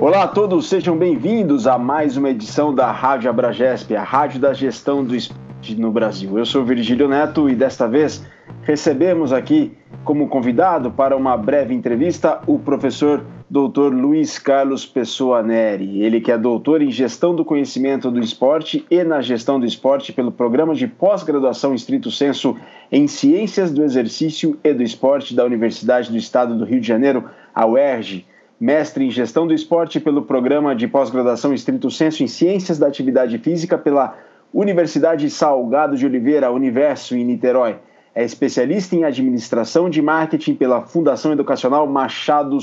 Olá a todos, sejam bem-vindos a mais uma edição da Rádio Abragesp, a rádio da gestão do esporte no Brasil. Eu sou Virgílio Neto e desta vez recebemos aqui como convidado para uma breve entrevista o professor Dr. Luiz Carlos Pessoa Neri. Ele que é doutor em Gestão do Conhecimento do Esporte e na Gestão do Esporte pelo Programa de Pós-Graduação Estrito Senso em Ciências do Exercício e do Esporte da Universidade do Estado do Rio de Janeiro, a UERJ mestre em Gestão do Esporte pelo Programa de Pós-Graduação Estrito Senso em Ciências da Atividade Física pela Universidade Salgado de Oliveira, Universo, em Niterói. É especialista em Administração de Marketing pela Fundação Educacional Machado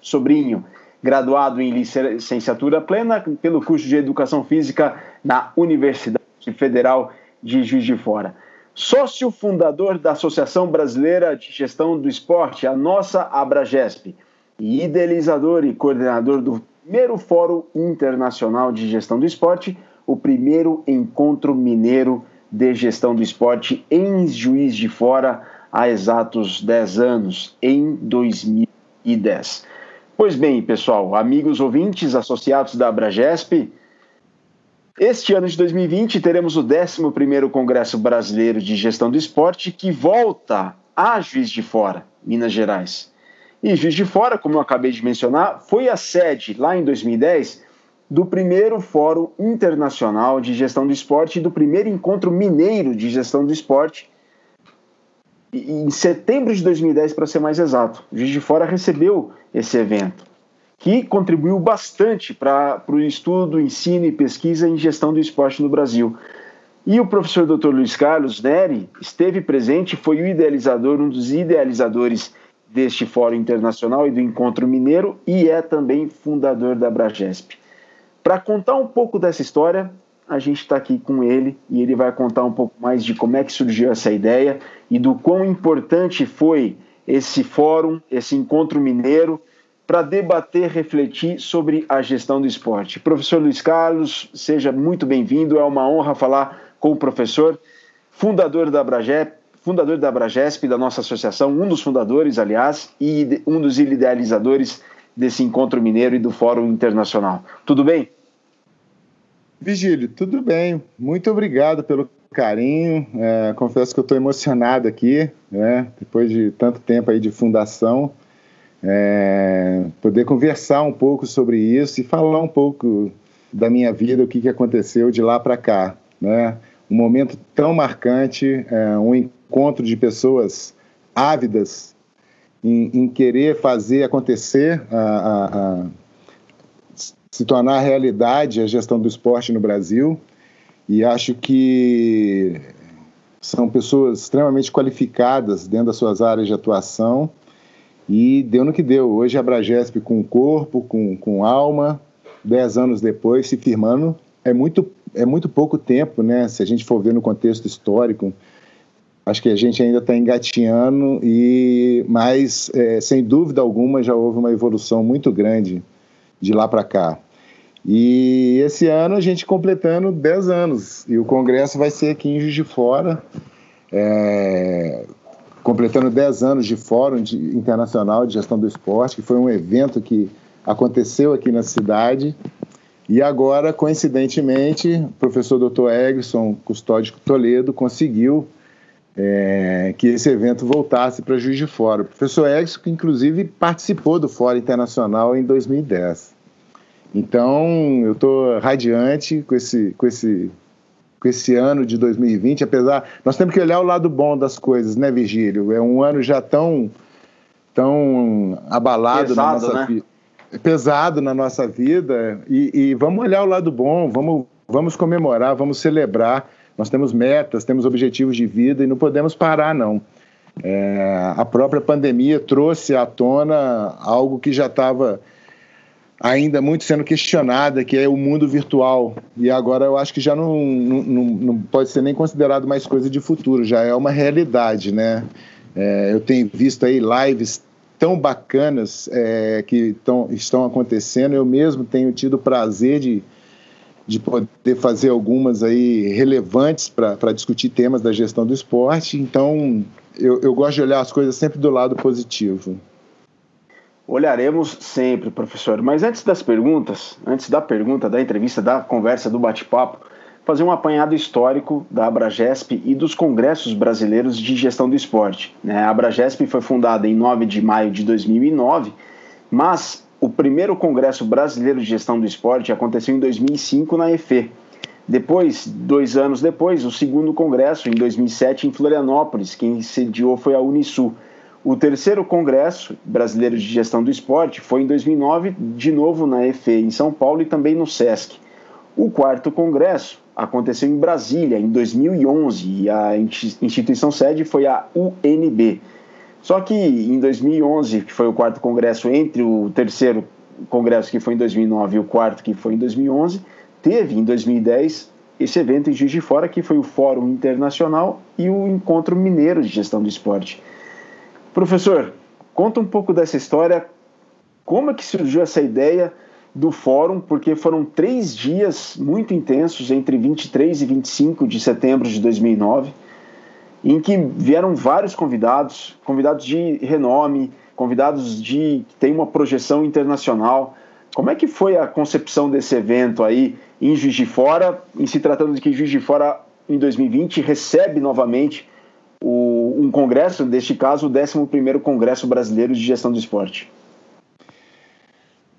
Sobrinho, graduado em Licenciatura Plena pelo curso de Educação Física na Universidade Federal de Juiz de Fora. Sócio fundador da Associação Brasileira de Gestão do Esporte, a nossa Abragesp e idealizador e coordenador do primeiro Fórum Internacional de Gestão do Esporte, o primeiro encontro mineiro de gestão do esporte em Juiz de Fora há exatos 10 anos, em 2010. Pois bem, pessoal, amigos ouvintes associados da Abragesp, este ano de 2020 teremos o 11º Congresso Brasileiro de Gestão do Esporte que volta a Juiz de Fora, Minas Gerais. E Juiz de Fora, como eu acabei de mencionar, foi a sede, lá em 2010, do primeiro Fórum Internacional de Gestão do Esporte e do primeiro Encontro Mineiro de Gestão do Esporte, em setembro de 2010, para ser mais exato. Juiz de Fora recebeu esse evento, que contribuiu bastante para o estudo, ensino e pesquisa em gestão do esporte no Brasil. E o professor Dr. Luiz Carlos Neri esteve presente, foi o idealizador, um dos idealizadores deste Fórum Internacional e do Encontro Mineiro e é também fundador da Bragesp. Para contar um pouco dessa história, a gente está aqui com ele e ele vai contar um pouco mais de como é que surgiu essa ideia e do quão importante foi esse fórum, esse encontro mineiro, para debater, refletir sobre a gestão do esporte. Professor Luiz Carlos, seja muito bem-vindo, é uma honra falar com o professor, fundador da Bragesp, fundador da Abragesp, da nossa associação, um dos fundadores, aliás, e um dos idealizadores desse encontro mineiro e do Fórum Internacional. Tudo bem? Vigílio, tudo bem. Muito obrigado pelo carinho. É, confesso que eu estou emocionado aqui, né? depois de tanto tempo aí de fundação, é, poder conversar um pouco sobre isso e falar um pouco da minha vida, o que, que aconteceu de lá para cá. Né? Um momento tão marcante, é, um encontro de pessoas ávidas em, em querer fazer acontecer, a, a, a, se tornar realidade a gestão do esporte no Brasil. E acho que são pessoas extremamente qualificadas dentro das suas áreas de atuação. E deu no que deu. Hoje a Bragesp com corpo, com, com alma, dez anos depois, se firmando, é muito, é muito pouco tempo, né? Se a gente for ver no contexto histórico, Acho que a gente ainda está engatinhando, e, mas, é, sem dúvida alguma, já houve uma evolução muito grande de lá para cá. E esse ano a gente completando 10 anos, e o congresso vai ser aqui em Juiz de Fora, é, completando 10 anos de Fórum de, Internacional de Gestão do Esporte, que foi um evento que aconteceu aqui na cidade. E agora, coincidentemente, o professor Dr. Egson Custódio Toledo conseguiu é, que esse evento voltasse para Juiz de Fora. O professor Edson, que inclusive participou do Fórum Internacional em 2010. Então, eu estou radiante com esse, com, esse, com esse ano de 2020, apesar... Nós temos que olhar o lado bom das coisas, né, Virgílio? É um ano já tão, tão abalado Pesado, na nossa né? vida. Pesado na nossa vida. E, e vamos olhar o lado bom, vamos, vamos comemorar, vamos celebrar nós temos metas, temos objetivos de vida e não podemos parar, não. É, a própria pandemia trouxe à tona algo que já estava ainda muito sendo questionada, que é o mundo virtual. E agora eu acho que já não, não, não pode ser nem considerado mais coisa de futuro, já é uma realidade, né? É, eu tenho visto aí lives tão bacanas é, que tão, estão acontecendo. Eu mesmo tenho tido o prazer de de poder fazer algumas aí relevantes para discutir temas da gestão do esporte. Então, eu, eu gosto de olhar as coisas sempre do lado positivo. Olharemos sempre, professor. Mas antes das perguntas, antes da pergunta, da entrevista, da conversa, do bate-papo, fazer um apanhado histórico da Abragesp e dos congressos brasileiros de gestão do esporte. Né? A Abragesp foi fundada em 9 de maio de 2009, mas o primeiro congresso brasileiro de gestão do esporte aconteceu em 2005 na EFE. Depois, dois anos depois, o segundo congresso, em 2007, em Florianópolis, quem sediou foi a Unisul. O terceiro Congresso Brasileiro de Gestão do Esporte foi em 2009, de novo na EFE, em São Paulo e também no SESC. O quarto Congresso aconteceu em Brasília, em 2011, e a instituição sede foi a UNB. Só que em 2011, que foi o quarto Congresso, entre o terceiro Congresso, que foi em 2009, e o quarto, que foi em 2011, teve em 2010 esse evento em Juiz de Fora, que foi o Fórum Internacional e o Encontro Mineiro de Gestão do Esporte. Professor, conta um pouco dessa história. Como é que surgiu essa ideia do fórum? Porque foram três dias muito intensos, entre 23 e 25 de setembro de 2009, em que vieram vários convidados, convidados de renome, convidados de que têm uma projeção internacional. Como é que foi a concepção desse evento aí em Juiz de Fora, em se tratando de que Juiz de Fora em 2020 recebe novamente o, um congresso, neste caso, o 11 Congresso Brasileiro de Gestão do Esporte.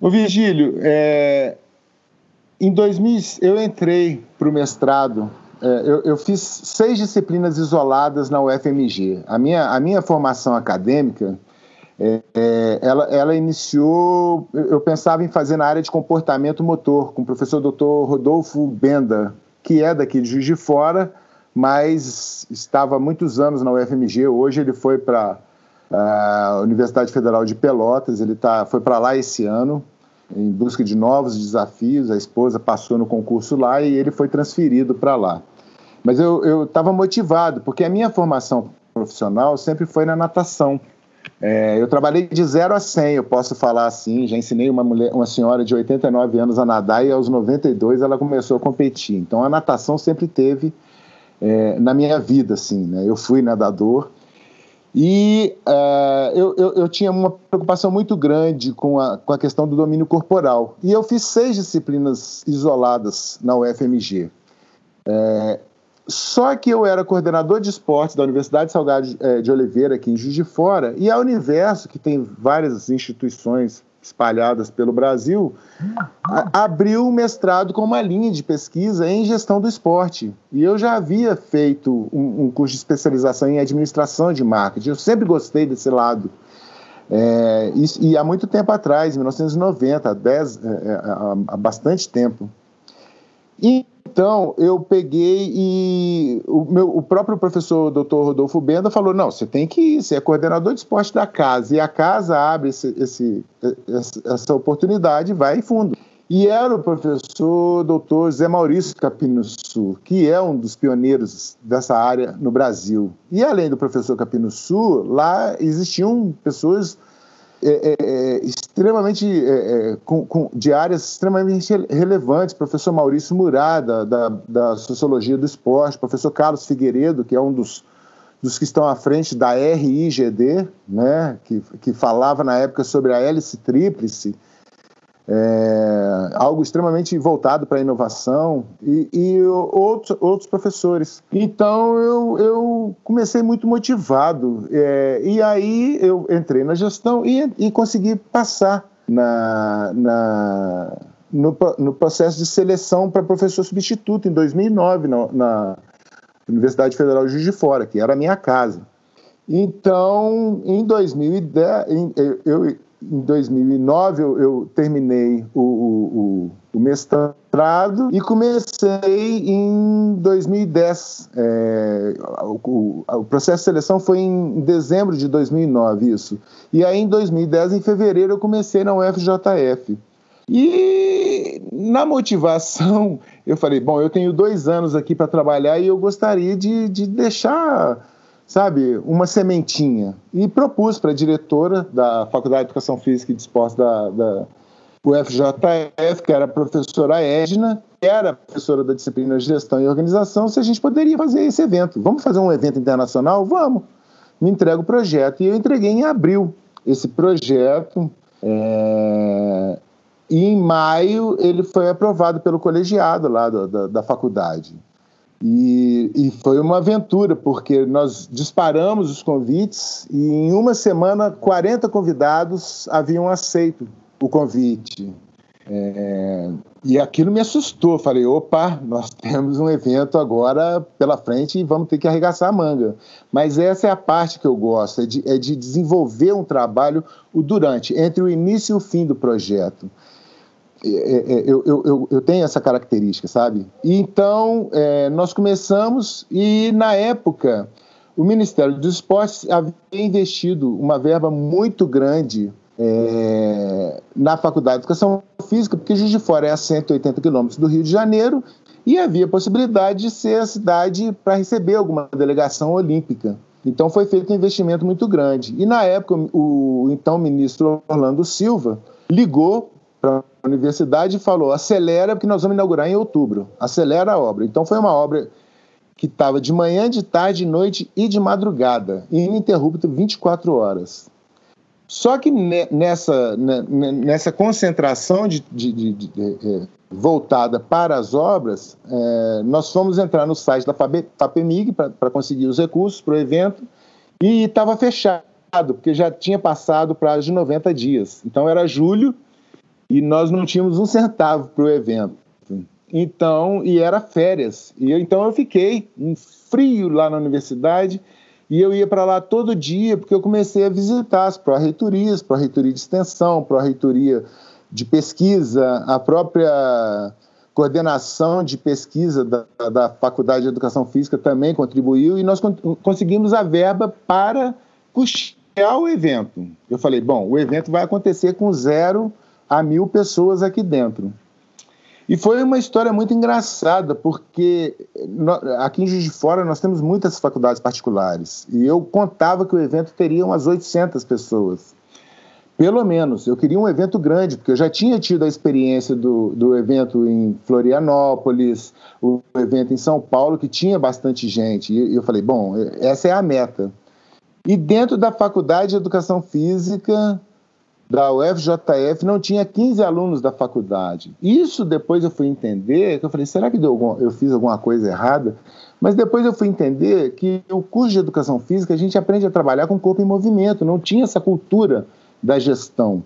Ô Virgílio, é, em 2000 eu entrei para o mestrado, é, eu, eu, fiz seis disciplinas isoladas na UFMG. A minha, a minha formação acadêmica, é, é ela, ela iniciou, eu pensava em fazer na área de comportamento motor, com o professor Dr. Rodolfo Benda, que é daqui de Juiz de Fora, mas estava há muitos anos na UFMG. Hoje ele foi para a Universidade Federal de Pelotas, ele tá, foi para lá esse ano em busca de novos desafios. A esposa passou no concurso lá e ele foi transferido para lá. Mas eu estava motivado, porque a minha formação profissional sempre foi na natação. É, eu trabalhei de 0 a 100, eu posso falar assim. Já ensinei uma, mulher, uma senhora de 89 anos a nadar e aos 92 ela começou a competir. Então a natação sempre teve é, na minha vida, assim, né? Eu fui nadador e uh, eu, eu, eu, tinha uma preocupação muito grande com a, com a questão do domínio corporal. E eu fiz seis disciplinas isoladas na UFMG. É, só que eu era coordenador de esportes da Universidade Salgado é, de Oliveira, aqui em Juiz de Fora, e a Universo, que tem várias instituições espalhadas pelo Brasil, abriu o mestrado com uma linha de pesquisa em gestão do esporte. E eu já havia feito um, um curso de especialização em administração de marketing. Eu sempre gostei desse lado. É, e, e, há muito tempo atrás, em 1990, há, é, é, há, há bastante tempo. E então, eu peguei e o, meu, o próprio professor Dr. Rodolfo Benda falou: não, você tem que ir, você é coordenador de esporte da casa, e a casa abre esse, esse, essa oportunidade vai em fundo. E era o professor Dr. Zé Maurício Capinossu, que é um dos pioneiros dessa área no Brasil. E além do professor Capinossu, lá existiam pessoas é, é, é, extremamente é, é, com, com, de áreas extremamente relevantes, professor Maurício Murada, da, da Sociologia do Esporte, professor Carlos Figueiredo, que é um dos, dos que estão à frente da RIGD, né, que, que falava na época sobre a hélice tríplice, é, algo extremamente voltado para a inovação e, e, outros, outros professores. Então eu, eu comecei muito motivado é, e aí eu entrei na gestão e, e consegui passar na, na no, no, processo de seleção para professor substituto em 2009 na, na Universidade Federal de Juiz de Fora, que era a minha casa. Então, em 2010, eu, em 2009 eu, eu terminei o, o, o, mestrado e comecei em 2010. É, o, o, processo de seleção foi em dezembro de 2009, isso. E aí em 2010, em fevereiro, eu comecei na UFJF. E na motivação, eu falei: bom, eu tenho dois anos aqui para trabalhar e eu gostaria de, de deixar sabe, uma sementinha. E propus para a diretora da Faculdade de Educação Física e de Esportes da, da UFJF, que era a professora Edna, que era professora da disciplina de Gestão e Organização, se a gente poderia fazer esse evento. Vamos fazer um evento internacional? Vamos. Me entrega o projeto. E eu entreguei em abril esse projeto É, e em maio ele foi aprovado pelo colegiado lá do, da, da faculdade. E, e, foi uma aventura, porque nós disparamos os convites e em uma semana 40 convidados haviam aceito o convite. É, e aquilo me assustou. Falei, opa, nós temos um evento agora pela frente e vamos ter que arregaçar a manga. Mas essa é a parte que eu gosto, é de, é de desenvolver um trabalho o durante, entre o início e o fim do projeto. É, é, é eu, eu, eu, tenho essa característica, sabe? Então, é, nós começamos e, na época, o Ministério dos Esportes havia investido uma verba muito grande é, na Faculdade de Educação Física, porque Juiz de Fora é a 180 quilômetros do Rio de Janeiro e havia possibilidade de ser a cidade para receber alguma delegação olímpica. Então foi feito um investimento muito grande. E na época, o então ministro Orlando Silva ligou para universidade falou: acelera, porque nós vamos inaugurar em outubro. Acelera a obra. Então foi uma obra que estava de manhã, de tarde, de noite e de madrugada, ininterrupto 24 horas. Só que nessa, nessa concentração de, de, de, é, voltada para as obras, é, nós fomos entrar no site da FAPEMIG para conseguir os recursos para o evento e estava fechado, porque já tinha passado prazo de 90 dias. Então era julho e nós não tínhamos um centavo para o evento. Então, e era férias. E eu, então eu fiquei um frio lá na universidade e eu ia para lá todo dia, porque eu comecei a visitar as pró-reitorias, pró-reitoria de extensão, pró-reitoria de pesquisa, a própria coordenação de pesquisa da, da Faculdade de Educação Física também contribuiu, e nós conseguimos a verba para custear o evento. Eu falei, bom, o evento vai acontecer com zero a mil pessoas aqui dentro. E foi uma história muito engraçada, porque aqui em Juiz de Fora nós temos muitas faculdades particulares. E eu contava que o evento teria umas 800 pessoas. Pelo menos. Eu queria um evento grande, porque eu já tinha tido a experiência do, do evento em Florianópolis, o evento em São Paulo, que tinha bastante gente. E eu falei, bom, essa é a meta. E dentro da Faculdade de Educação Física, da UFJF não tinha 15 alunos da faculdade. Isso depois eu fui entender, que eu falei, será que algum, eu fiz alguma coisa errada? Mas depois eu fui entender que o curso de educação física a gente aprende a trabalhar com o corpo em movimento, não tinha essa cultura da gestão.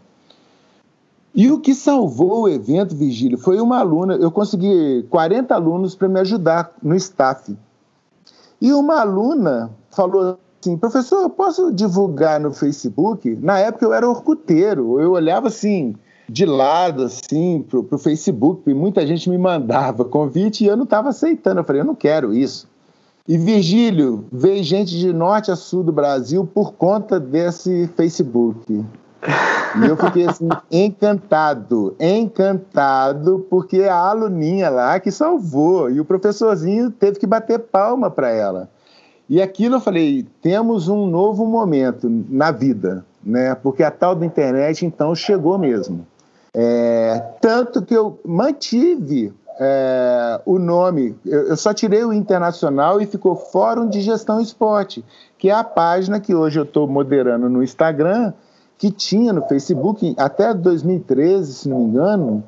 E o que salvou o evento, Vigílio, foi uma aluna, eu consegui 40 alunos para me ajudar no staff. E uma aluna falou Sim, professor, eu posso divulgar no Facebook? Na época eu era orcuteiro, eu olhava assim, de lado, assim, pro, pro Facebook, e muita gente me mandava convite e eu não estava aceitando. Eu falei, eu não quero isso. E Virgílio, veio gente de norte a sul do Brasil por conta desse Facebook. E eu fiquei assim, encantado, encantado, porque a aluninha lá que salvou, e o professorzinho teve que bater palma para ela. E aquilo eu falei, temos um novo momento na vida, né? Porque a tal da internet então chegou mesmo. É, tanto que eu mantive é, o nome, eu, eu, só tirei o internacional e ficou Fórum de Gestão Esporte, que é a página que hoje eu estou moderando no Instagram, que tinha no Facebook até 2013, se não me engano,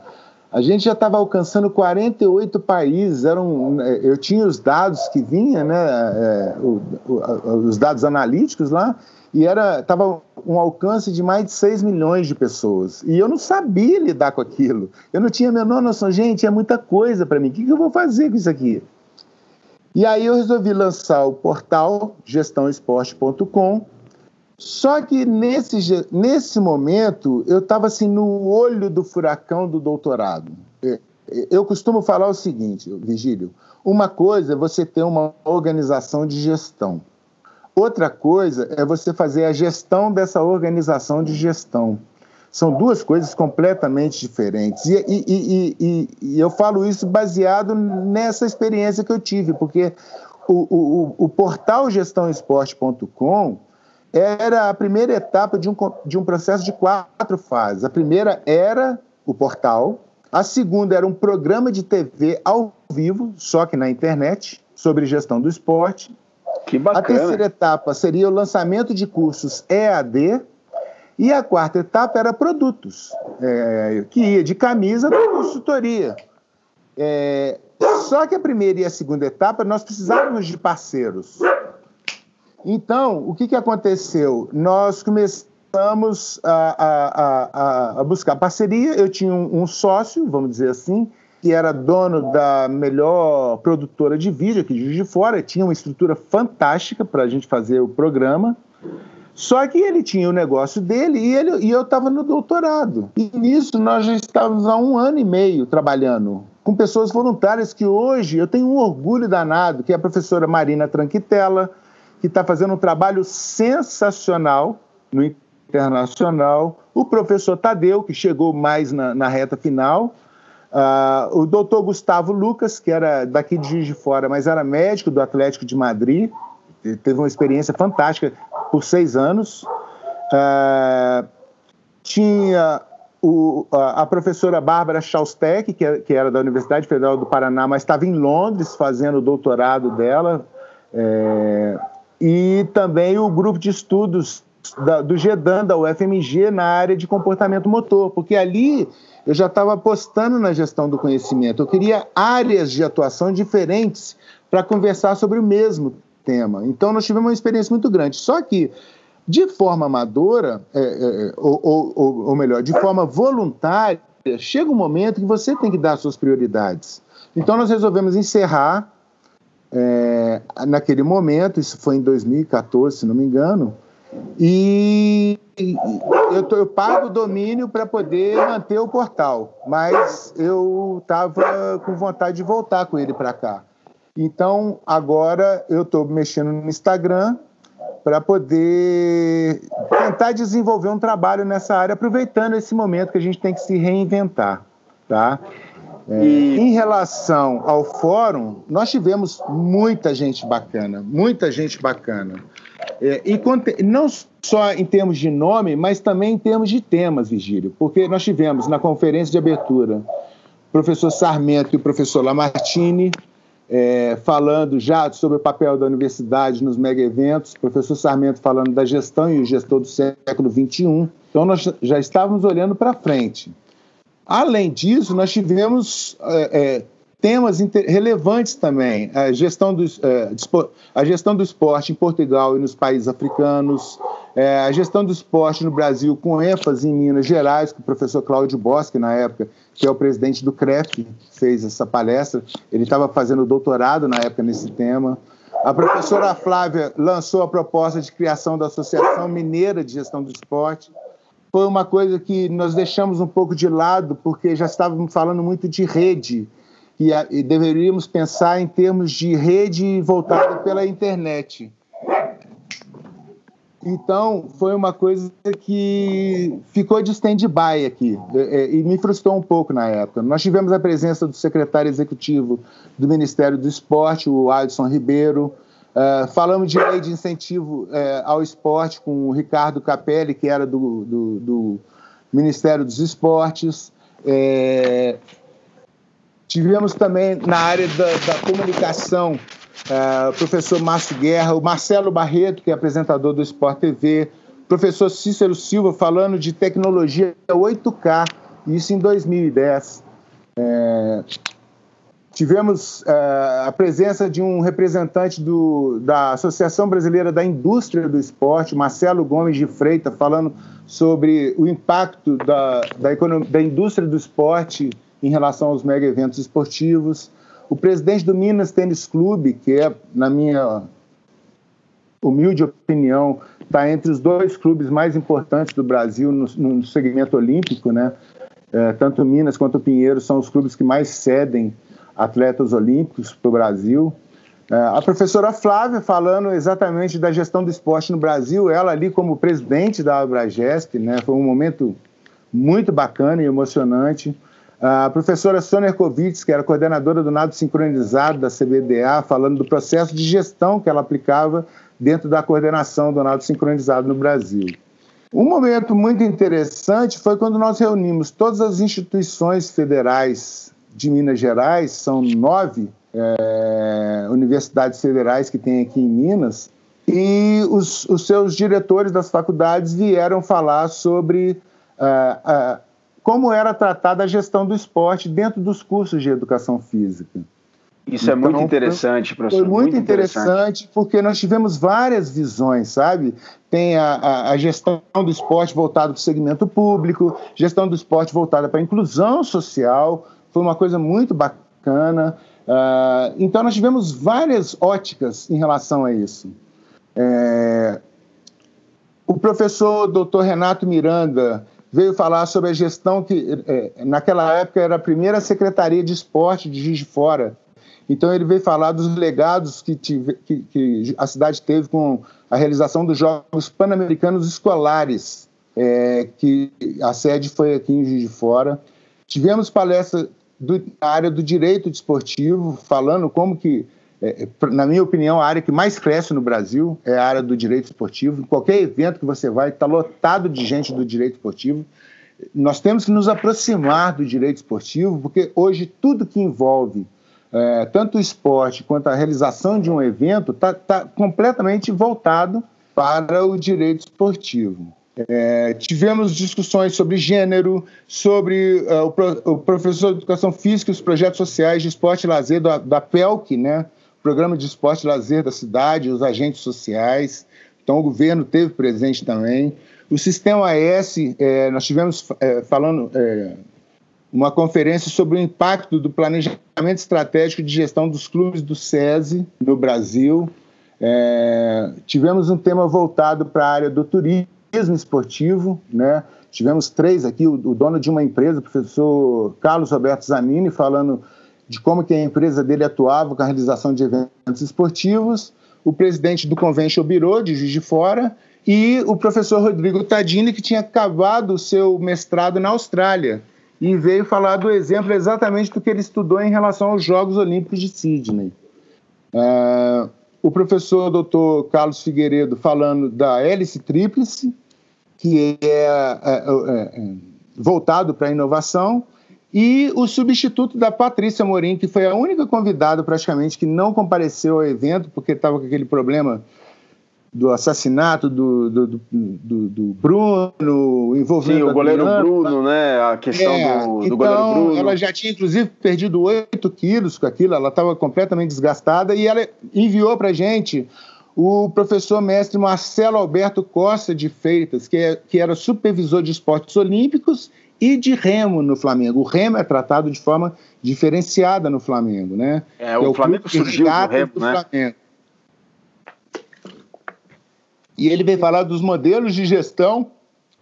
a gente já estava alcançando 48 países. Eram, é, eu tinha os dados que vinha, né, é, o, o, os dados analíticos lá, e era estava um alcance de mais de 6 milhões de pessoas. E eu não sabia lidar com aquilo. Eu não tinha a menor noção. Gente, é muita coisa para mim. O que, que eu vou fazer com isso aqui? E aí eu resolvi lançar o portal gestãoesporte.com, só que nesse, nesse momento eu estava assim no olho do furacão do doutorado. Eu costumo falar o seguinte, Vigílio: uma coisa é você ter uma organização de gestão, outra coisa é você fazer a gestão dessa organização de gestão. São duas coisas completamente diferentes. E, e, e, e eu falo isso baseado nessa experiência que eu tive, porque o, o, o portal gestãoesporte.com era a primeira etapa de um, de um processo de quatro fases. A primeira era o portal, a segunda era um programa de TV ao vivo, só que na internet, sobre gestão do esporte. Que bacana. A terceira etapa seria o lançamento de cursos EAD. E a quarta etapa era produtos, é, que ia de camisa para consultoria. É, só que a primeira e a segunda etapa nós precisávamos de parceiros. Então, o que, que aconteceu? Nós começamos a, a, a, a buscar parceria. Eu tinha um, um, sócio, vamos dizer assim, que era dono da melhor produtora de vídeo aqui de Juiz de Fora, tinha uma estrutura fantástica para a gente fazer o programa. Só que ele tinha o negócio dele e, ele, e eu estava no doutorado. E nisso nós já estávamos há um ano e meio trabalhando com pessoas voluntárias que hoje eu tenho um orgulho danado, que é a professora Marina Tranquitella, que está fazendo um trabalho sensacional no internacional, o professor Tadeu, que chegou mais na, na reta final, uh, o doutor Gustavo Lucas, que era daqui de Juiz de Fora, mas era médico do Atlético de Madrid, teve uma experiência fantástica por seis anos. Uh, tinha o, a, a, professora Bárbara Chaustek, que, que, era da Universidade Federal do Paraná, mas estava em Londres fazendo o doutorado dela, é, e também o grupo de estudos da, do GEDAN, da UFMG, na área de comportamento motor, porque ali eu já estava apostando na gestão do conhecimento, eu queria áreas de atuação diferentes para conversar sobre o mesmo tema. Então, nós tivemos uma experiência muito grande. Só que de forma amadora, é, é, é, ou, ou, ou, melhor, de forma voluntária, chega um momento que você tem que dar suas prioridades. Então, nós resolvemos encerrar é, naquele momento, isso foi em 2014, se não me engano, e eu, tô, eu pago o domínio para poder manter o portal, mas eu estava com vontade de voltar com ele para cá. Então, agora eu estou mexendo no Instagram para poder tentar desenvolver um trabalho nessa área, aproveitando esse momento que a gente tem que se reinventar, tá? É, e... Em relação ao fórum, nós tivemos muita gente bacana, muita gente bacana. É, e não só em termos de nome, mas também em termos de temas, Vigílio, porque nós tivemos na conferência de abertura o professor Sarmento e o professor Lamartine, é, falando já sobre o papel da universidade nos mega eventos, professor Sarmento falando da gestão e o gestor do século XXI. Então, nós já estávamos olhando para frente. Além disso, nós tivemos é, é, temas relevantes também. A gestão, do, é, a gestão do esporte em Portugal e nos países africanos, é, a gestão do esporte no Brasil, com ênfase em Minas Gerais, que o professor Cláudio Bosque, na época, que é o presidente do CREF, fez essa palestra. Ele estava fazendo doutorado na época nesse tema. A professora Flávia lançou a proposta de criação da Associação Mineira de Gestão do Esporte. Foi uma coisa que nós deixamos um pouco de lado, porque já estávamos falando muito de rede, e, e deveríamos pensar em termos de rede voltada pela internet. Então, foi uma coisa que ficou de stand-by aqui é, é, e me frustrou um pouco na época. Nós tivemos a presença do secretário executivo do Ministério do Esporte, o Alisson Ribeiro. Uh, falamos de lei de incentivo uh, ao esporte com o Ricardo Capelli, que era do, do, do Ministério dos Esportes. É, tivemos também na área da, da comunicação o professor Márcio Guerra, o Marcelo Barreto, que é apresentador do Sport TV, o professor Cícero Silva falando de tecnologia 8K, isso em 2010. É, tivemos uh, a presença de um representante do, da Associação Brasileira da Indústria do Esporte, Marcelo Gomes de Freitas, falando sobre o impacto da, da, economia, da indústria do esporte em relação aos mega eventos esportivos. O presidente do Minas Tênis Clube, que é, na minha humilde opinião, está entre os dois clubes mais importantes do Brasil no, no segmento olímpico, né? É, tanto Minas quanto Pinheiro são os clubes que mais cedem atletas olímpicos para o Brasil. É, a professora Flávia falando exatamente da gestão do esporte no Brasil, ela ali como presidente da Abragesp, né? Foi um momento muito bacana e emocionante. A professora Sônia Kovitz, que era coordenadora do nado sincronizado da CBDA, falando do processo de gestão que ela aplicava dentro da coordenação do nado sincronizado no Brasil. Um momento muito interessante foi quando nós reunimos todas as instituições federais de Minas Gerais, são nove é, universidades federais que tem aqui em Minas, e os, os seus diretores das faculdades vieram falar sobre uh, uh, como era tratada a gestão do esporte dentro dos cursos de educação física. Isso então, é muito então, interessante, professor. Foi muito, muito interessante, interessante, porque nós tivemos várias visões, sabe? Tem a, a, a gestão do esporte voltada para o segmento público, gestão do esporte voltada para a inclusão social, foi uma coisa muito bacana. Uh, então, nós tivemos várias óticas em relação a isso. É... O professor Dr. Renato Miranda veio falar sobre a gestão que, é, naquela época, era a primeira secretaria de esporte de Juiz de Fora. Então, ele veio falar dos legados que, tive, que, que a cidade teve com a realização dos Jogos Pan-Americanos Escolares, é, que a sede foi aqui em Juiz de Fora. Tivemos palestra do, na área do direito desportivo, falando como que, é, na minha opinião, a área que mais cresce no Brasil é a área do direito esportivo. Em qualquer evento que você vai, está lotado de gente do direito esportivo. Nós temos que nos aproximar do direito esportivo, porque hoje tudo que envolve é, tanto o esporte quanto a realização de um evento está tá completamente voltado para o direito esportivo. É, tivemos discussões sobre gênero, sobre uh, o, pro, o, professor de educação física e os projetos sociais de esporte e lazer da, da PELC, né? Programa de Esporte e Lazer da cidade, os agentes sociais. Então, o governo teve presente também. O Sistema AS, é, nós tivemos é, falando é, uma conferência sobre o impacto do planejamento estratégico de gestão dos clubes do SESI no Brasil. É, tivemos um tema voltado para a área do turismo esportivo, né? Tivemos três aqui, o, o, dono de uma empresa, o professor Carlos Roberto Zanini, falando de como que a empresa dele atuava com a realização de eventos esportivos, o presidente do Convention Bureau de Juiz de Fora e o professor Rodrigo Tadini, que tinha acabado o seu mestrado na Austrália e veio falar do exemplo exatamente do que ele estudou em relação aos Jogos Olímpicos de Sydney. Uh, o professor doutor Carlos Figueiredo falando da hélice tríplice, que é, é, é, é voltado para a inovação, e o substituto da Patrícia Morim, que foi a única convidada praticamente que não compareceu ao evento, porque estava com aquele problema do assassinato do, do, do, do Bruno, envolvendo Sim, o goleiro Bruno, né? A questão é, do, do então, goleiro Bruno. Ela já tinha, inclusive, perdido 8 quilos com aquilo, ela estava completamente desgastada e ela enviou para gente o professor mestre Marcelo Alberto Costa de Freitas, que, é, que era supervisor de esportes olímpicos e de remo no Flamengo. O remo é tratado de forma diferenciada no Flamengo, né? É, o, é o Flamengo surgiu do remo, do né? Flamengo. E ele vem falar dos modelos de gestão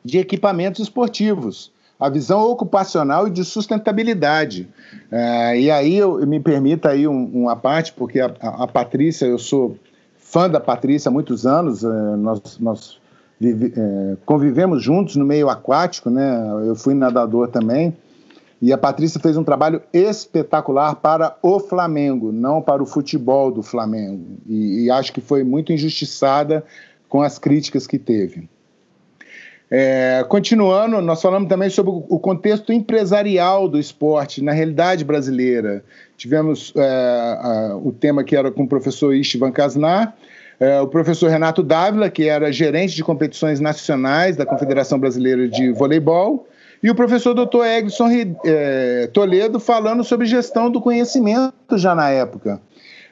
de equipamentos esportivos, a visão ocupacional e de sustentabilidade. É, e aí eu, me permita aí um, uma parte, porque a, a, Patrícia, eu sou fã da Patrícia há muitos anos, é, nós, nós vive, é, convivemos juntos no meio aquático, né? eu fui nadador também, e a Patrícia fez um trabalho espetacular para o Flamengo, não para o futebol do Flamengo. E, e acho que foi muito injustiçada com as críticas que teve. É, continuando, nós falamos também sobre o contexto empresarial do esporte na realidade brasileira. Tivemos é, a, o tema que era com o professor Istvan Kasnar, é, o professor Renato Dávila, que era gerente de competições nacionais da Confederação Brasileira de Voleibol, e o professor Dr. Egson é, Toledo falando sobre gestão do conhecimento já na época.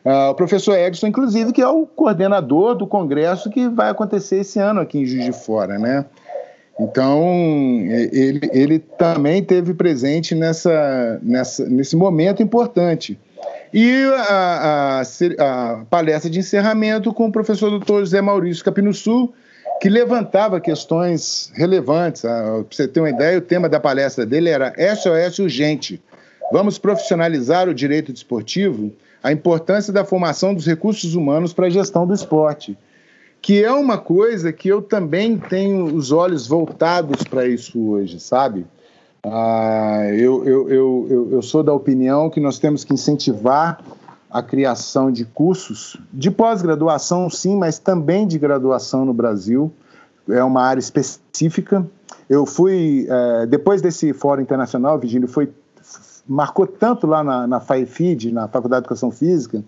Uh, o professor Edson, inclusive, que é o coordenador do congresso que vai acontecer esse ano aqui em Juiz de Fora, né? Então, ele, ele também teve presente nessa, nessa, nesse momento importante. E a, a, a, palestra de encerramento com o professor doutor José Maurício Capinusul, que levantava questões relevantes. Para você ter uma ideia, o tema da palestra dele era SOS Urgente. Vamos profissionalizar o direito desportivo? a importância da formação dos recursos humanos para a gestão do esporte, que é uma coisa que eu também tenho os olhos voltados para isso hoje, sabe? Ah, eu, eu, eu, eu, sou da opinião que nós temos que incentivar a criação de cursos de pós-graduação, sim, mas também de graduação no Brasil. É uma área específica. Eu fui, é, depois desse Fórum Internacional, Virgílio, foi marcou tanto lá na, na FAEFID, na Faculdade de Educação Física,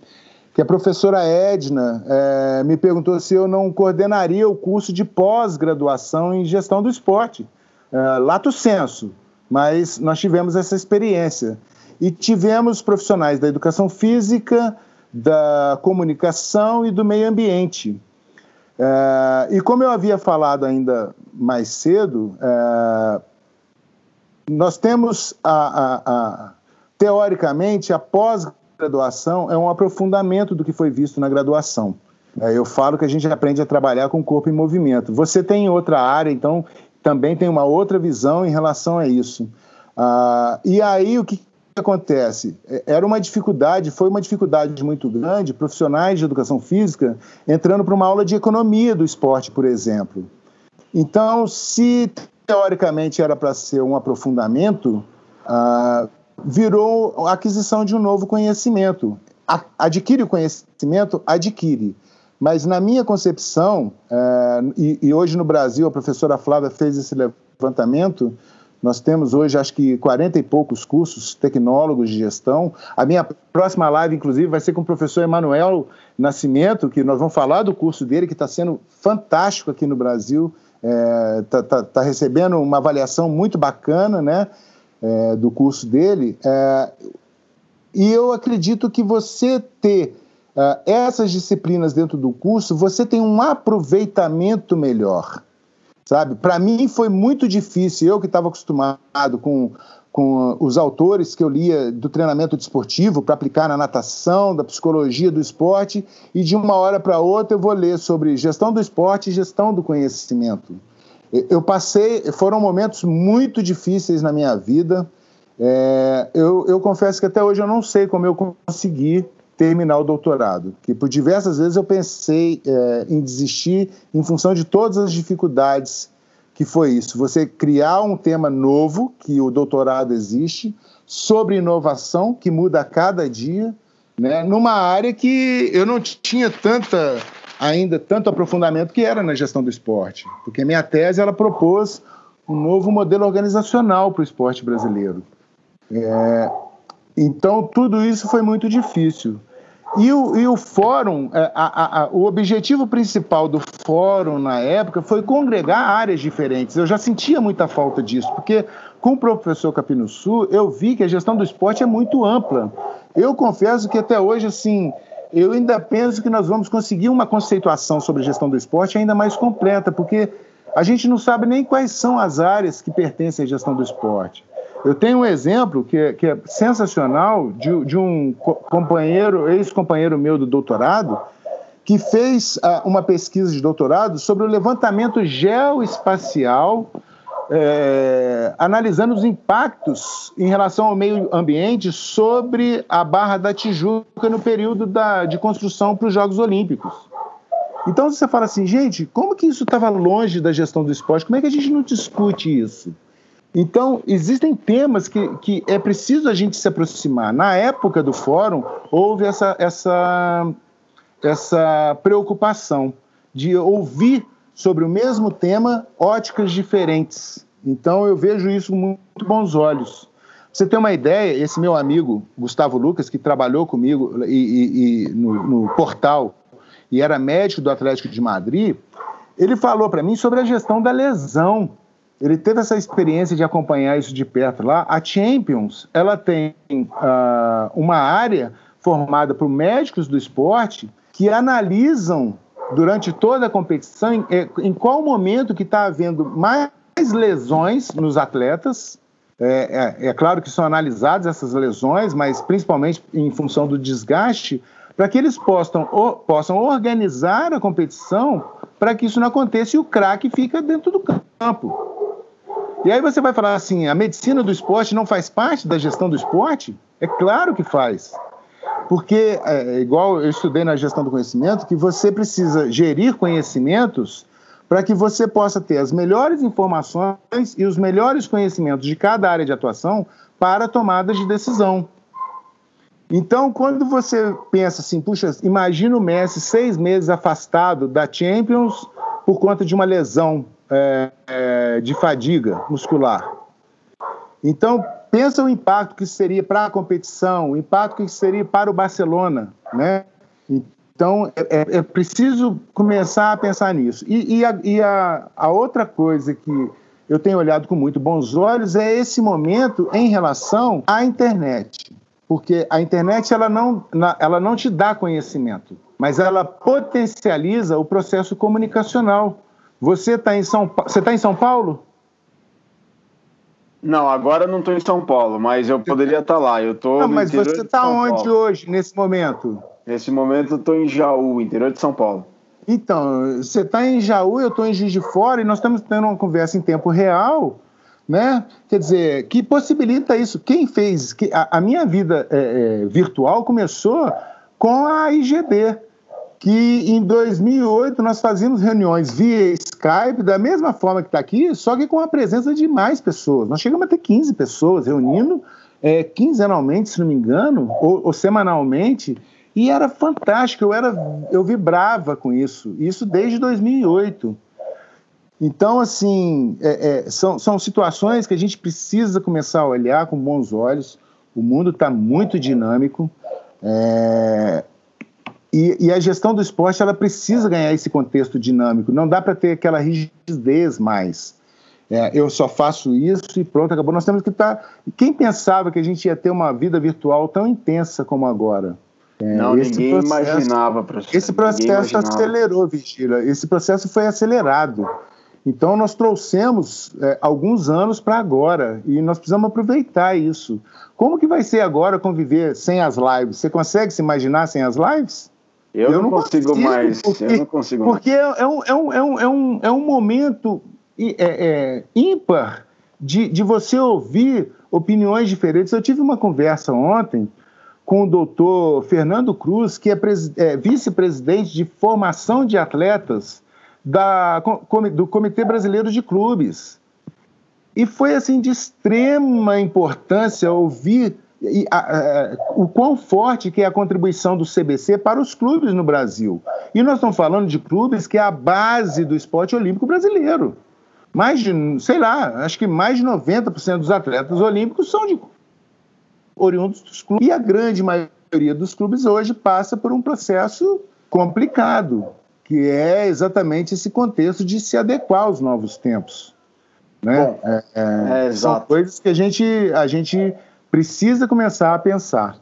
que a professora Edna é, me perguntou se eu não coordenaria o curso de pós-graduação em gestão do esporte, é, lato senso, mas nós tivemos essa experiência. E tivemos profissionais da educação física, da comunicação e do meio ambiente. É, e como eu havia falado ainda mais cedo, é, nós temos, a, a, a, teoricamente, a pós-graduação é um aprofundamento do que foi visto na graduação. É, eu falo que a gente aprende a trabalhar com o corpo em movimento. Você tem outra área, então também tem uma outra visão em relação a isso. Ah, e aí o que acontece? É, era uma dificuldade, foi uma dificuldade muito grande, profissionais de educação física entrando para uma aula de economia do esporte, por exemplo. Então, se teoricamente era para ser um aprofundamento, ah, virou a aquisição de um novo conhecimento. adquire o conhecimento, adquire. Mas na minha concepção, eh, e, e hoje no Brasil a professora Flávia fez esse levantamento, nós temos hoje, acho que, 40 e poucos cursos tecnólogos de gestão. A minha próxima live, inclusive, vai ser com o professor Emanuel Nascimento, que nós vamos falar do curso dele, que está sendo fantástico aqui no Brasil. Está é, tá, tá, tá recebendo uma avaliação muito bacana né, é, do curso dele. É, e eu acredito que você ter é, essas disciplinas dentro do curso, você tem um aproveitamento melhor sabe? Para mim foi muito difícil, eu que estava acostumado com, com os autores que eu lia do treinamento desportivo para aplicar na natação, da psicologia do esporte, e de uma hora para outra eu vou ler sobre gestão do esporte e gestão do conhecimento. Eu passei, foram momentos muito difíceis na minha vida. É, eu, eu confesso que até hoje eu não sei como eu consegui terminar o doutorado. Que por diversas vezes eu pensei é, em desistir em função de todas as dificuldades que foi isso. Você criar um tema novo, que o doutorado existe, sobre inovação, que muda a cada dia, né, numa área que eu não tinha tanta ainda tanto aprofundamento que era na gestão do esporte, porque minha tese ela propôs um novo modelo organizacional para o esporte brasileiro. É, então tudo isso foi muito difícil. E o, e o fórum, é, a, a, a, o objetivo principal do fórum na época foi congregar áreas diferentes. Eu já sentia muita falta disso, porque com o professor Capino Sul, eu vi que a gestão do esporte é muito ampla. Eu confesso que até hoje, assim, eu ainda penso que nós vamos conseguir uma conceituação sobre gestão do esporte ainda mais completa, porque a gente não sabe nem quais são as áreas que pertencem à gestão do esporte. Eu tenho um exemplo que é, que é sensacional de, de um companheiro, ex-companheiro meu do doutorado, que fez uh, uma pesquisa de doutorado sobre o levantamento geoespacial, é, analisando os impactos em relação ao meio ambiente sobre a Barra da Tijuca no período da, de construção para os Jogos Olímpicos. Então você fala assim, gente, como que isso estava longe da gestão do esporte? Como é que a gente não discute isso? Então, existem temas que, que é preciso a gente se aproximar. Na época do fórum, houve essa, essa, essa preocupação de ouvir sobre o mesmo tema óticas diferentes. Então, eu vejo isso com muito bons olhos. você tem uma ideia, esse meu amigo, Gustavo Lucas, que trabalhou comigo e, e, e no, no portal e era médico do Atlético de Madrid, ele falou para mim sobre a gestão da lesão ele teve essa experiência de acompanhar isso de perto lá. A Champions, ela tem uh, uma área formada por médicos do esporte que analisam durante toda a competição em, em qual momento que está havendo mais lesões nos atletas. É, é, é, claro que são analisadas essas lesões, mas principalmente em função do desgaste, para que eles possam, o, possam organizar a competição para que isso não aconteça e o craque fica dentro do campo. E aí você vai falar assim: a medicina do esporte não faz parte da gestão do esporte? É claro que faz. Porque, é, igual eu estudei na gestão do conhecimento, que você precisa gerir conhecimentos para que você possa ter as melhores informações e os melhores conhecimentos de cada área de atuação para tomadas de decisão. Então, quando você pensa assim, puxa, imagina o Messi seis meses afastado da Champions por conta de uma lesão é, é, de fadiga muscular. Então, pensa o impacto que seria para a competição, o impacto que seria para o Barcelona, né? Então, é, é, é preciso começar a pensar nisso. E, e, a, e a, a outra coisa que eu tenho olhado com muito bons olhos é esse momento em relação à internet. Porque a internet ela não, ela não te dá conhecimento, mas ela potencializa o processo comunicacional. Você está em São Você está em São Paulo? Não, agora não estou em São Paulo, mas eu poderia estar tá lá. Eu tô não, mas você está onde Paulo. hoje, nesse momento? Nesse momento eu estou em Jaú, interior de São Paulo. Então, você está em Jaú, eu estou em Juiz de Fora, e nós estamos tendo uma conversa em tempo real, né? Quer dizer, que possibilita isso. Quem fez... Que a, a minha vida é, é, virtual começou com a IGB, que em 2008 nós fazíamos reuniões via Skype, da mesma forma que está aqui, só que com a presença de mais pessoas. Nós chegamos a ter 15 pessoas reunindo é, quinzenalmente, se não me engano, ou, ou, semanalmente, e era fantástico, eu, era, eu vibrava com isso, isso desde 2008. Então, assim, é, é, são, são situações que a gente precisa começar a olhar com bons olhos. O mundo está muito dinâmico. É, e, e, a gestão do esporte ela precisa ganhar esse contexto dinâmico. Não dá para ter aquela rigidez mais. É, eu só faço isso e pronto, acabou. Nós temos que estar. Tá... Quem pensava que a gente ia ter uma vida virtual tão intensa como agora? É, não, ninguém processo, imaginava. Professor. Esse processo acelerou, Vigília. Esse processo foi acelerado. Então, nós trouxemos é, alguns anos para agora e nós precisamos aproveitar isso. Como que vai ser agora conviver sem as lives? Você consegue se imaginar sem as lives? Eu, eu não, consigo, consigo mais. Porque, eu não consigo porque mais. É, um, é, um, é, um, é, um, é um momento é, é, ímpar de, de você ouvir opiniões diferentes. Eu tive uma conversa ontem com o doutor Fernando Cruz, que é, é vice-presidente de formação de atletas da, do Comitê Brasileiro de Clubes. E foi assim de extrema importância ouvir e, a, a, o quão forte que é a contribuição do CBC para os clubes no Brasil. E nós estamos falando de clubes que é a base do esporte olímpico brasileiro. Mais de, sei lá, acho que mais de 90% dos atletas olímpicos são de oriundos dos clubes. E a grande maioria dos clubes hoje passa por um processo complicado, que é exatamente esse contexto de se adequar aos novos tempos. Né? Bom, é, é, é, são coisas que a gente, a gente precisa começar a pensar.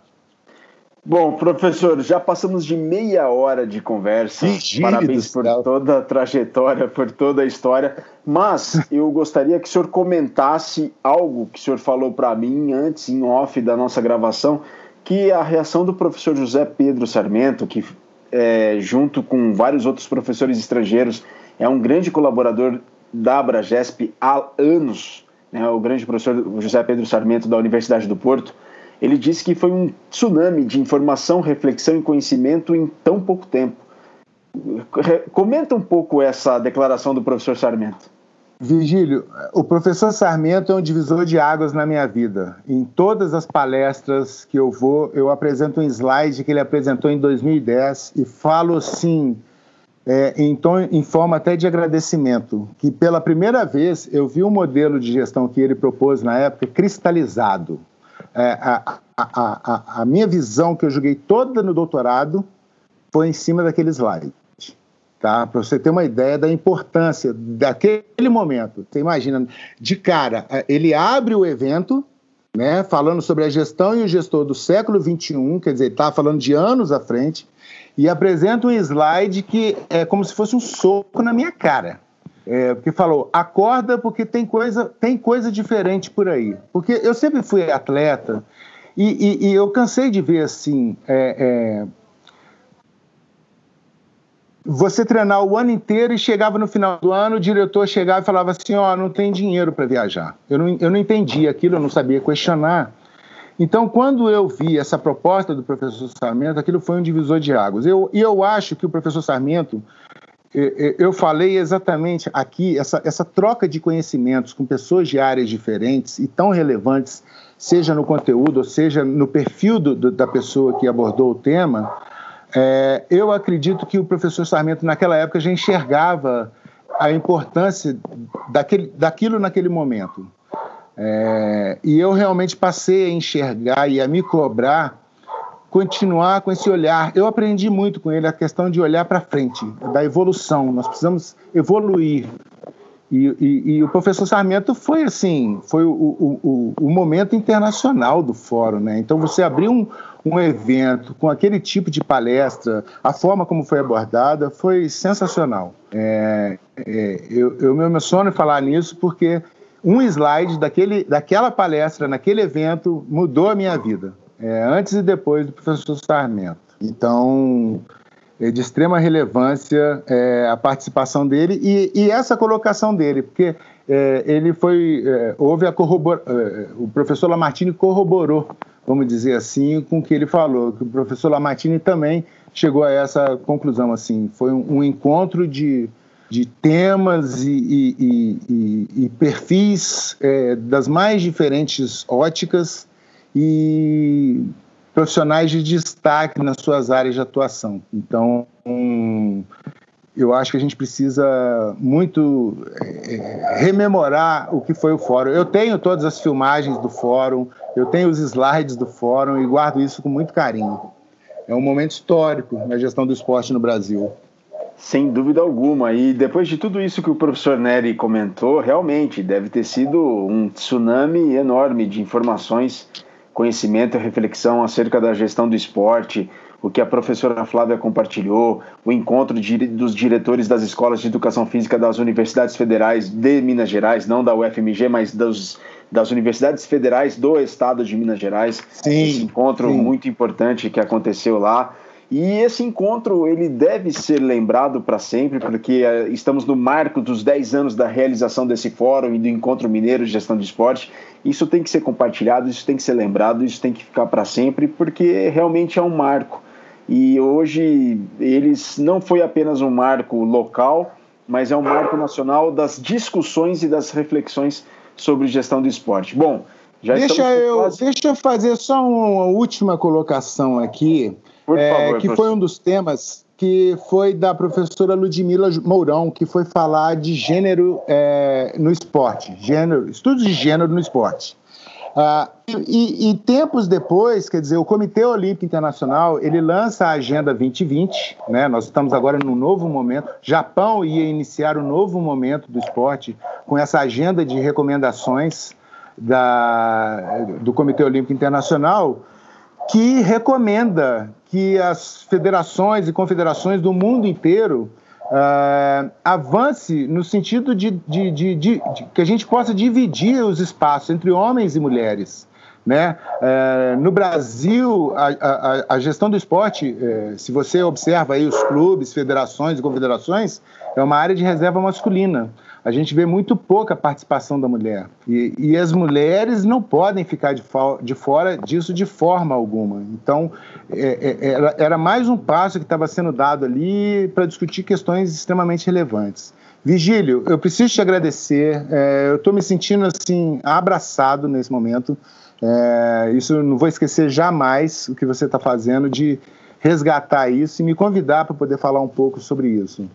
Bom, professor, já passamos de meia hora de conversa. Parabéns por céu. toda a trajetória, por toda a história. Mas eu gostaria que o senhor comentasse algo que o senhor falou para mim antes, em off da nossa gravação, que a reação do professor José Pedro Sarmento, que, é, junto com vários outros professores estrangeiros, é um grande colaborador da Abragesp há anos né, o grande professor José Pedro Sarmento da Universidade do Porto, ele disse que foi um tsunami de informação, reflexão e conhecimento em tão pouco tempo. Comenta um pouco essa declaração do professor Sarmento. Vigílio, o professor Sarmento é um divisor de águas na minha vida. Em todas as palestras que eu vou, eu apresento um slide que ele apresentou em 2010 e falo assim é, em, tom, em forma até de agradecimento, que pela primeira vez eu vi um modelo de gestão que ele propôs na época cristalizado. É, a, a, a, a, minha visão que eu joguei toda no doutorado foi em cima daquele slide. Tá? Para você ter uma ideia da importância daquele momento. Você imagina, de cara, é, ele abre o evento né, falando sobre a gestão e o gestor do século XXI, quer dizer, ele está falando de anos à frente, e apresenta um slide que é como se fosse um soco na minha cara. É, porque falou, acorda porque tem coisa, tem coisa diferente por aí. Porque eu sempre fui atleta e, e, e eu cansei de ver assim. É, é, você treinar o ano inteiro e chegava no final do ano, o diretor chegava e falava assim: Ó, oh, não tem dinheiro para viajar. Eu não, eu não entendi aquilo, eu não sabia questionar. Então, quando eu vi essa proposta do professor Sarmento, aquilo foi um divisor de águas. Eu, e eu acho que o professor Sarmento, eu falei exatamente aqui, essa, essa troca de conhecimentos com pessoas de áreas diferentes e tão relevantes, seja no conteúdo ou seja no perfil do, da pessoa que abordou o tema, é, eu acredito que o professor Sarmento, naquela época, já enxergava a importância daquele, daquilo naquele momento. É, e eu realmente passei a enxergar e a me cobrar continuar com esse olhar. Eu aprendi muito com ele a questão de olhar para frente, da evolução. Nós precisamos evoluir. E, e, e, o professor Sarmento foi assim, foi o, o, o, momento internacional do fórum, né? Então você abrir um, um evento com aquele tipo de palestra, a forma como foi abordada foi sensacional. É, é, eu, eu me emociono em falar nisso porque um slide daquele, daquela palestra, naquele evento, mudou a minha vida, é, antes e depois do professor Sarmento. Então, é de extrema relevância é, a participação dele e, e, essa colocação dele, porque é, ele foi, é, houve a corrobor, é, o professor Lamartine corroborou, vamos dizer assim, com o que ele falou, que o professor Lamartine também chegou a essa conclusão, assim, foi um, um encontro de, de temas e, e, e, e perfis é, das mais diferentes óticas e profissionais de destaque nas suas áreas de atuação. Então, eu acho que a gente precisa muito é, rememorar o que foi o fórum. Eu tenho todas as filmagens do fórum, eu tenho os slides do fórum e guardo isso com muito carinho. É um momento histórico na gestão do esporte no Brasil. Sem dúvida alguma. E depois de tudo isso que o professor Neri comentou, realmente deve ter sido um tsunami enorme de informações conhecimento e reflexão acerca da gestão do esporte, o que a professora Flávia compartilhou, o encontro de, dos diretores das escolas de educação física das universidades federais de Minas Gerais, não da UFMG, mas dos, das universidades federais do estado de Minas Gerais. Sim, Esse encontro sim. muito importante que aconteceu lá. E esse encontro ele deve ser lembrado para sempre, porque uh, estamos no marco dos 10 anos da realização desse fórum e do Encontro Mineiro de Gestão de Esporte. Isso tem que ser compartilhado, isso tem que ser lembrado, isso tem que ficar para sempre, porque realmente é um marco. E hoje eles não foi apenas um marco local, mas é um marco nacional das discussões e das reflexões sobre gestão do esporte. Bom, já deixa eu quase... deixa eu fazer só uma última colocação aqui por é, favor, que foi um dos temas que foi da professora Ludmila Mourão, que foi falar de gênero é, no esporte, gênero, estudos de gênero no esporte. Ah, e, e, tempos depois, quer dizer, o Comitê Olímpico Internacional ele lança a Agenda 2020, né? Nós estamos agora num novo momento. Japão ia iniciar um novo momento do esporte com essa agenda de recomendações da, do Comitê Olímpico Internacional que recomenda que as federações e confederações do mundo inteiro uh, avance no sentido de, de, de, de, que a gente possa dividir os espaços entre homens e mulheres. Né? Uh, no Brasil, a, a, a, gestão do esporte, uh, se você observa aí os clubes, federações e confederações, é uma área de reserva masculina a gente vê muito pouca participação da mulher. E, e as mulheres não podem ficar de, de, fora disso de forma alguma. Então, é, é, era, era mais um passo que estava sendo dado ali para discutir questões extremamente relevantes. Vigílio, eu preciso te agradecer. É, eu estou me sentindo assim abraçado nesse momento. É, isso não vou esquecer jamais o que você está fazendo de resgatar isso e me convidar para poder falar um pouco sobre isso.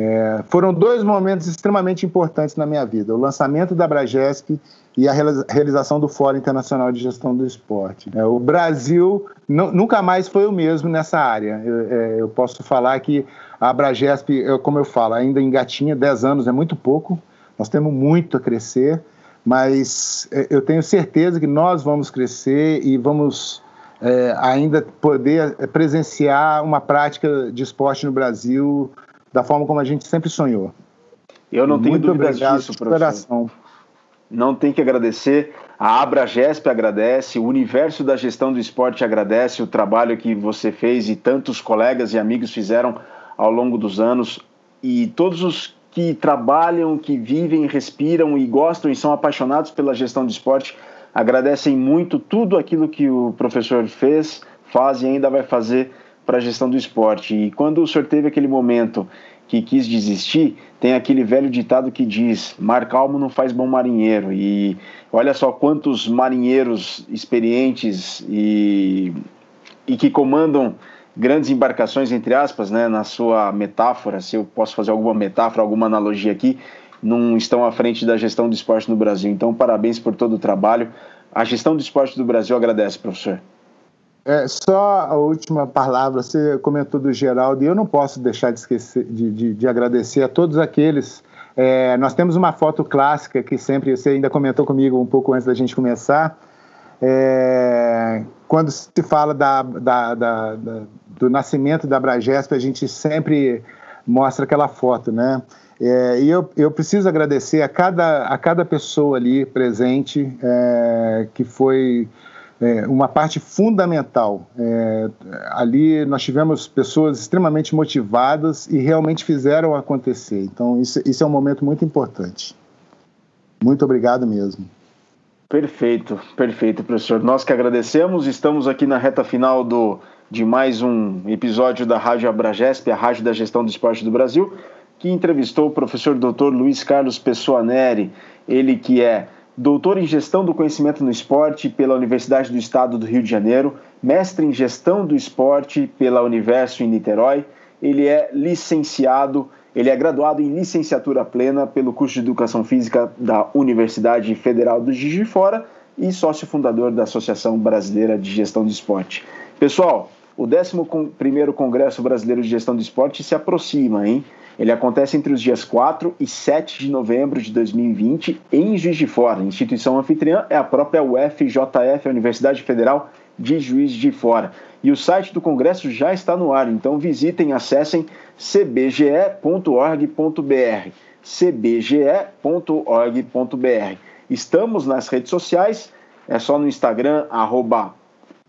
É, foram dois momentos extremamente importantes na minha vida: o lançamento da Bragesp e a realização do Fórum Internacional de Gestão do Esporte. É, o Brasil nunca mais foi o mesmo nessa área. Eu, é, eu posso falar que a Bragesp, como eu falo, ainda engatinha, 10 anos é muito pouco, nós temos muito a crescer, mas é, eu tenho certeza que nós vamos crescer e vamos é, ainda poder presenciar uma prática de esporte no Brasil da forma como a gente sempre sonhou. Eu não tenho Muito dúvidas disso, professor. Não tem que agradecer. A Abragesp agradece, o universo da gestão do esporte agradece o trabalho que você fez e tantos colegas e amigos fizeram ao longo dos anos. E todos os que trabalham, que vivem, respiram e gostam e são apaixonados pela gestão do esporte agradecem muito tudo aquilo que o professor fez, faz e ainda vai fazer para a gestão do esporte. E quando o senhor teve aquele momento que quis desistir, tem aquele velho ditado que diz: mar calmo não faz bom marinheiro. E olha só quantos marinheiros experientes e, e que comandam grandes embarcações, entre aspas, né, na sua metáfora, se eu posso fazer alguma metáfora, alguma analogia aqui, não estão à frente da gestão do esporte no Brasil. Então, parabéns por todo o trabalho. A gestão do esporte do Brasil agradece, professor. É, só a última palavra, você comentou do Geraldo, e eu não posso deixar de esquecer de, de, de agradecer a todos aqueles. É, nós temos uma foto clássica que sempre você ainda comentou comigo um pouco antes da gente começar. É, quando se fala da, da, da, do nascimento da Bragesp, a gente sempre mostra aquela foto, né? É, e eu, eu preciso agradecer a cada, a cada pessoa ali presente é, que foi é, uma parte fundamental. É, ali nós tivemos pessoas extremamente motivadas e realmente fizeram acontecer. Então, isso, isso é um momento muito importante. Muito obrigado mesmo. Perfeito, perfeito, professor. Nós que agradecemos, estamos aqui na reta final do, de mais um episódio da Rádio Abragesp, a Rádio da Gestão do Esporte do Brasil, que entrevistou o professor Dr. Luiz Carlos Pessoa Neri, ele que é doutor em Gestão do Conhecimento no Esporte pela Universidade do Estado do Rio de Janeiro, mestre em Gestão do Esporte pela Universo em Niterói, ele é licenciado, ele é graduado em licenciatura plena pelo curso de Educação Física da Universidade Federal do Juiz de Fora e sócio fundador da Associação Brasileira de Gestão do Esporte. Pessoal, o 11º Congresso Brasileiro de Gestão do Esporte se aproxima, hein? Ele acontece entre os dias 4 e 7 de novembro de 2020 em Juiz de Fora. A instituição anfitriã é a própria UFJF, a Universidade Federal de Juiz de Fora. E o site do congresso já está no ar, então visitem, acessem cbge.org.br. cbge.org.br. Estamos nas redes sociais, é só no Instagram, arroba,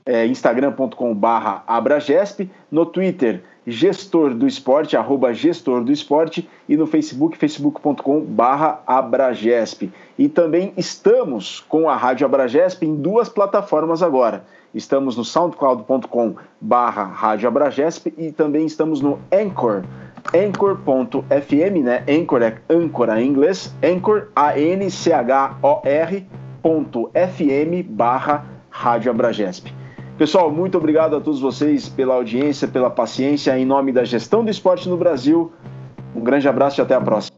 é, instagram.com.br abragesp, no Twitter, gestor do esporte, arroba gestor do esporte, e no Facebook, facebook.com barra Abragesp. E também estamos com a Rádio Abragesp em duas plataformas agora. Estamos no soundcloud.com barra Rádio Abragesp e também estamos no Anchor, anchor.fm, né? Anchor é âncora em inglês, Anchor, A-N-C-H-O-R ponto FM barra Rádio Abragesp. Pessoal, muito obrigado a todos vocês pela audiência, pela paciência. Em nome da gestão do esporte no Brasil, um grande abraço e até a próxima.